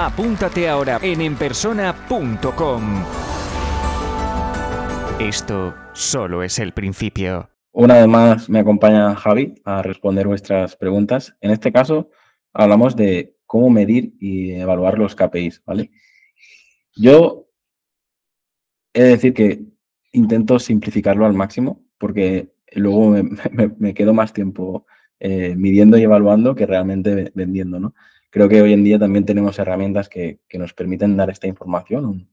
Apúntate ahora en enpersona.com. Esto solo es el principio. Una vez más me acompaña Javi a responder vuestras preguntas. En este caso hablamos de cómo medir y evaluar los KPIs, ¿vale? Yo he de decir que intento simplificarlo al máximo porque luego me, quedo más tiempo eh, midiendo y evaluando que realmente vendiendo, ¿no? Creo que hoy en día también tenemos herramientas que, nos permiten dar esta información,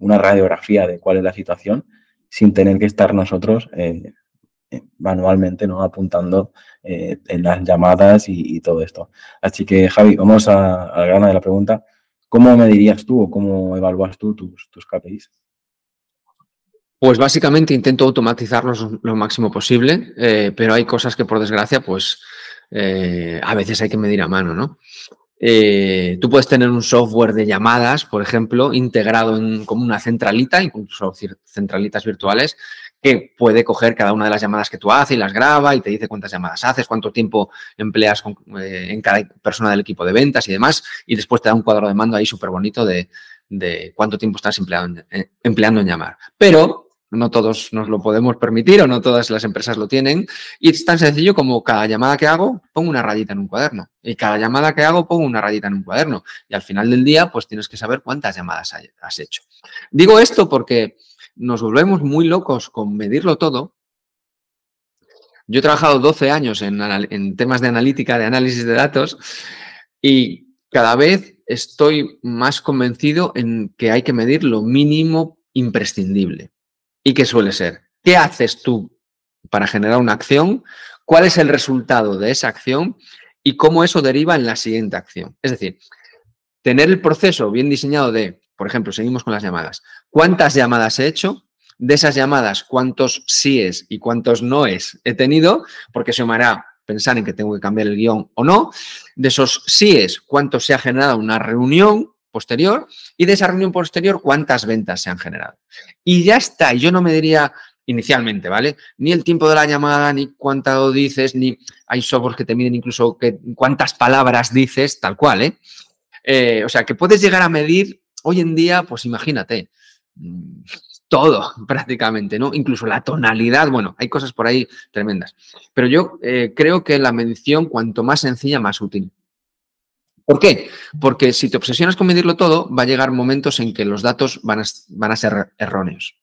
una radiografía de cuál es la situación, sin tener que estar nosotros eh, eh, manualmente ¿no? apuntando eh, en las llamadas y, todo esto. Así que, Javi, vamos a, a, de la pregunta. ¿Cómo me dirías tú o cómo evalúas tú tus, tus KPIs? Pues básicamente intento automatizarlos lo máximo posible, pero hay cosas que por desgracia, pues eh, a veces hay que medir a mano, ¿no? Eh, tú puedes tener un software de llamadas, por ejemplo, integrado en como una centralita, incluso centralitas virtuales, que puede coger cada una de las llamadas que tú haces y las graba y te dice cuántas llamadas haces, cuánto tiempo empleas eh, en cada persona del equipo de ventas y demás, y después te da un cuadro de mando ahí súper bonito de, cuánto tiempo estás empleando en llamar. Pero no todos nos lo podemos permitir o no todas las empresas lo tienen. Y es tan sencillo como cada llamada que hago, pongo una rayita en un cuaderno. Y cada llamada que hago, pongo una rayita en un cuaderno. Y al final del día, pues tienes que saber cuántas llamadas has hecho. Digo esto porque nos volvemos muy locos con medirlo todo. Yo he trabajado 12 años en, en temas de analítica, de análisis de datos, y cada vez estoy más convencido en que hay que medir lo mínimo imprescindible. ¿Y qué suele ser? ¿Qué haces tú para generar una acción? ¿Cuál es el resultado de esa acción? Y cómo eso deriva en la siguiente acción. Es decir, tener el proceso bien diseñado de, por ejemplo, seguimos con las llamadas. ¿Cuántas llamadas he hecho? De esas llamadas, ¿cuántos síes y cuántos noes he tenido? Porque eso me hará pensar en que tengo que cambiar el guion o no. De esos síes, ¿cuánto se ha generado una reunión? Posterior y de esa reunión posterior cuántas ventas se han generado. Y ya está, yo no me diría inicialmente, ¿vale? Ni el tiempo de la llamada, ni cuánto dices, ni hay software que te miden incluso cuántas palabras dices, tal cual, ¿eh? ¿eh? O sea, que puedes llegar a medir hoy en día, pues imagínate, mm, todo prácticamente, ¿no? Incluso la tonalidad, bueno, hay cosas por ahí tremendas. Pero yo eh, creo que la medición, cuanto más sencilla, más útil. ¿Por qué? Porque si te obsesionas con medirlo todo, va a llegar momentos en que los datos van a, ser erróneos,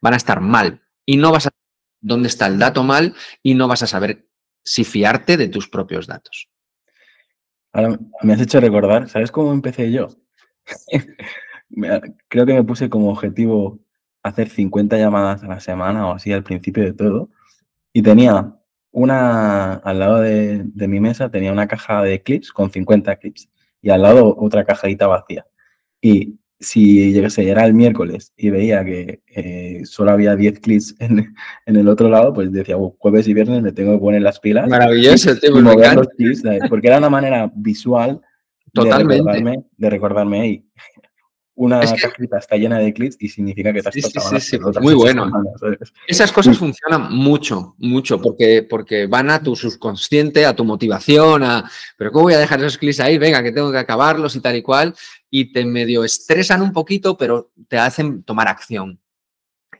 van a estar mal y no vas a saber dónde está el dato mal y no vas a saber si fiarte de tus propios datos. Ahora me has hecho recordar, ¿sabes cómo empecé yo? Creo que me puse como objetivo hacer 50 llamadas a la semana o así al principio de todo y tenía una, al lado de, mi mesa tenía una caja de clips con 50 clips y al lado otra cajadita vacía. Y si llegase, era el miércoles y veía que eh, solo había 10 clips en, el otro lado, pues decía, oh, jueves y viernes me tengo que poner las pilas. Maravilloso, porque era una manera visual Totalmente. De recordarme, de recordarme una cajita está llena de clics y significa que te has sí, sí, sí, Muy bueno. Esas cosas funcionan mucho, mucho, porque, porque van a tu subconsciente, a tu motivación, a, pero ¿cómo voy a dejar esos clics ahí? Venga, que tengo que acabarlos y tal y cual. Y te medio estresan un poquito, pero te hacen tomar acción.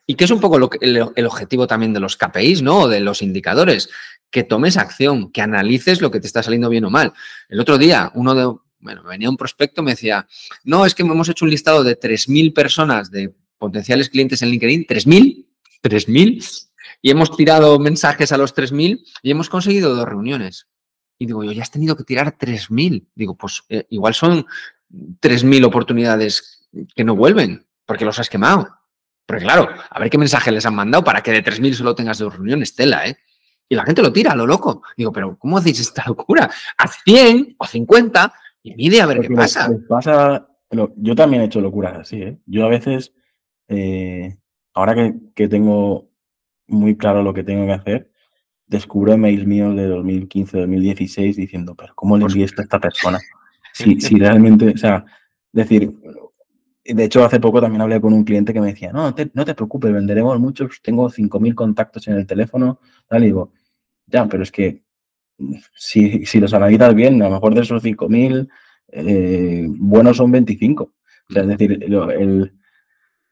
Y que es un poco lo el, el, objetivo también de los KPIs, ¿no? O de los indicadores. Que tomes acción, que analices lo que te está saliendo bien o mal. El otro día, uno de, bueno, venía un prospecto, me decía, no, es que hemos hecho un listado de 3.000 personas de potenciales clientes en LinkedIn, 3.000, 3.000, y hemos tirado mensajes a los 3.000 y hemos conseguido dos reuniones. Y digo, yo ya has tenido que tirar 3.000. Digo, pues eh, igual son 3.000 oportunidades que no vuelven, porque los has quemado. Porque claro, a ver qué mensaje les han mandado para que de 3.000 solo tengas dos reuniones, tela, ¿eh? Y la gente lo tira, lo loco. Digo, pero ¿cómo hacéis esta locura? Haz 100 o 50 y mide a ver qué pasa. pasa yo también he hecho locuras así, ¿eh? Yo a veces, eh, ahora que, que, tengo muy claro lo que tengo que hacer, descubro emails míos de 2015, 2016 diciendo, pero ¿cómo le envié esto a esta persona? Si, si realmente, o sea, decir, de hecho, hace poco también hablé con un cliente que me decía, no, te, no te preocupes, venderemos muchos, tengo 5.000 contactos en el teléfono, tal, y digo, ya, pero es que si, si los analizas bien, a lo mejor de esos 5.000, eh, buenos son 25. O sea, es decir, el, el,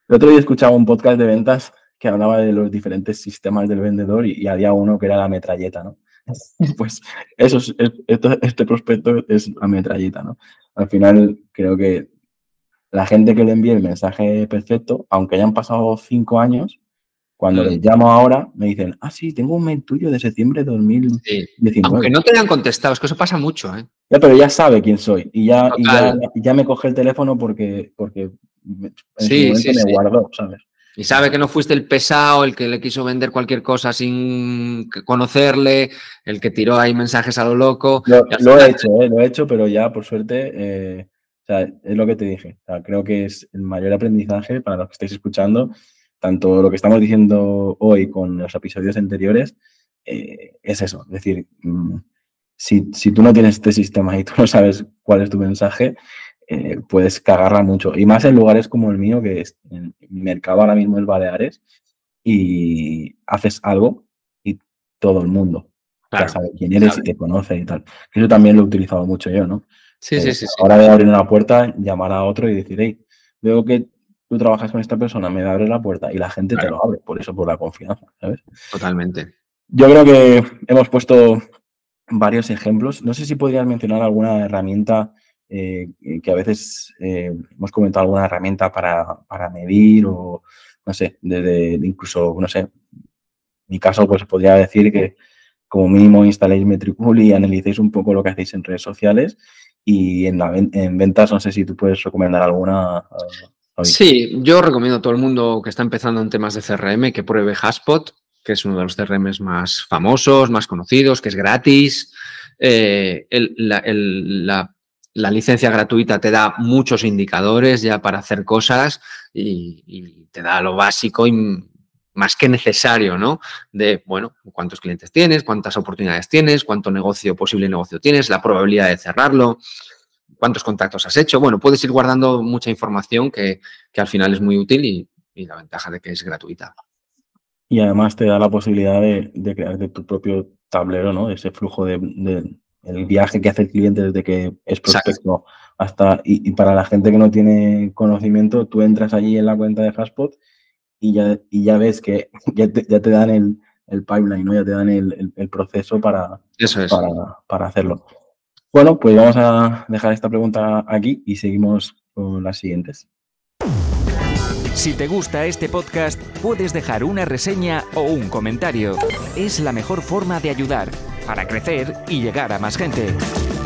otro día escuchaba un podcast de ventas que hablaba de los diferentes sistemas del vendedor y, había uno que era la metralleta, ¿no? Pues eso es, este prospecto es la metralleta, ¿no? Al final creo que la gente que le envíe el mensaje perfecto, aunque hayan pasado cinco años, cuando les llamo ahora, me dicen, ah, sí, tengo un mail tuyo de septiembre de 2019. Aunque no te hayan contestado, es que eso pasa mucho, ¿eh? Ya, pero ya sabe quién soy y ya, y ya, me coge el teléfono porque, porque en sí, me guardó, ¿sabes? Y sabe que no fuiste el pesado, el que le quiso vender cualquier cosa sin conocerle, el que tiró ahí mensajes a lo loco. Lo, he hecho, ¿eh? lo he hecho, pero ya por suerte, eh, o sea, es lo que te dije. O sea, creo que es el mayor aprendizaje para los que estáis escuchando tanto lo que estamos diciendo hoy con los episodios anteriores, eh, es eso. Es decir, mm, si, si, tú no tienes este sistema y tú no sabes cuál es tu mensaje, eh, puedes cagarla mucho. Y más en lugares como el mío, que es, en, mi mercado ahora mismo es Baleares, y haces algo y todo el mundo ya sabe quién eres y te conoce y tal. Eso también lo he utilizado mucho yo, ¿no? Sí, sí, sí, Ahora de abrir una puerta, llamar a otro y decir, hey, veo que tú trabajas con esta persona, me abre la puerta y la gente te lo abre, por eso, por la confianza, ¿sabes? Totalmente. Yo creo que hemos puesto varios ejemplos. No sé si podrías mencionar alguna herramienta eh, que a veces eh, hemos comentado alguna herramienta para, para, medir o, no sé, desde incluso, no sé, en mi caso, pues podría decir que como mínimo instaléis Metricool y analicéis un poco lo que hacéis en redes sociales y en, la, en ventas, no sé si tú puedes recomendar alguna Sí, yo recomiendo a todo el mundo que está empezando en temas de CRM que pruebe Haspot, que es uno de los CRM más famosos, más conocidos, que es gratis. Eh, la, licencia gratuita te da muchos indicadores ya para hacer cosas y, te da lo básico y más que necesario, ¿no? De, bueno, cuántos clientes tienes, cuántas oportunidades tienes, cuánto negocio, posible negocio tienes, la probabilidad de cerrarlo cuántos contactos has hecho. Bueno, puedes ir guardando mucha información que, al final es muy útil y, la ventaja de que es gratuita. Y además te da la posibilidad de, crear de tu propio tablero, ¿no? Ese flujo de, el viaje que hace el cliente desde que es prospecto hasta y, para la gente que no tiene conocimiento, tú entras allí en la cuenta de Haspot y ya, y ya ves que ya te, dan el, pipeline, ¿no? Ya te dan el, proceso para, para, para hacerlo. Bueno, pues vamos a dejar esta pregunta aquí y seguimos con las siguientes. Si te gusta este podcast, puedes dejar una reseña o un comentario. Es la mejor forma de ayudar para crecer y llegar a más gente.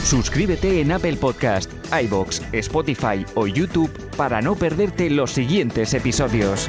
Suscríbete en Apple Podcast, iBox, Spotify o YouTube para no perderte los siguientes episodios.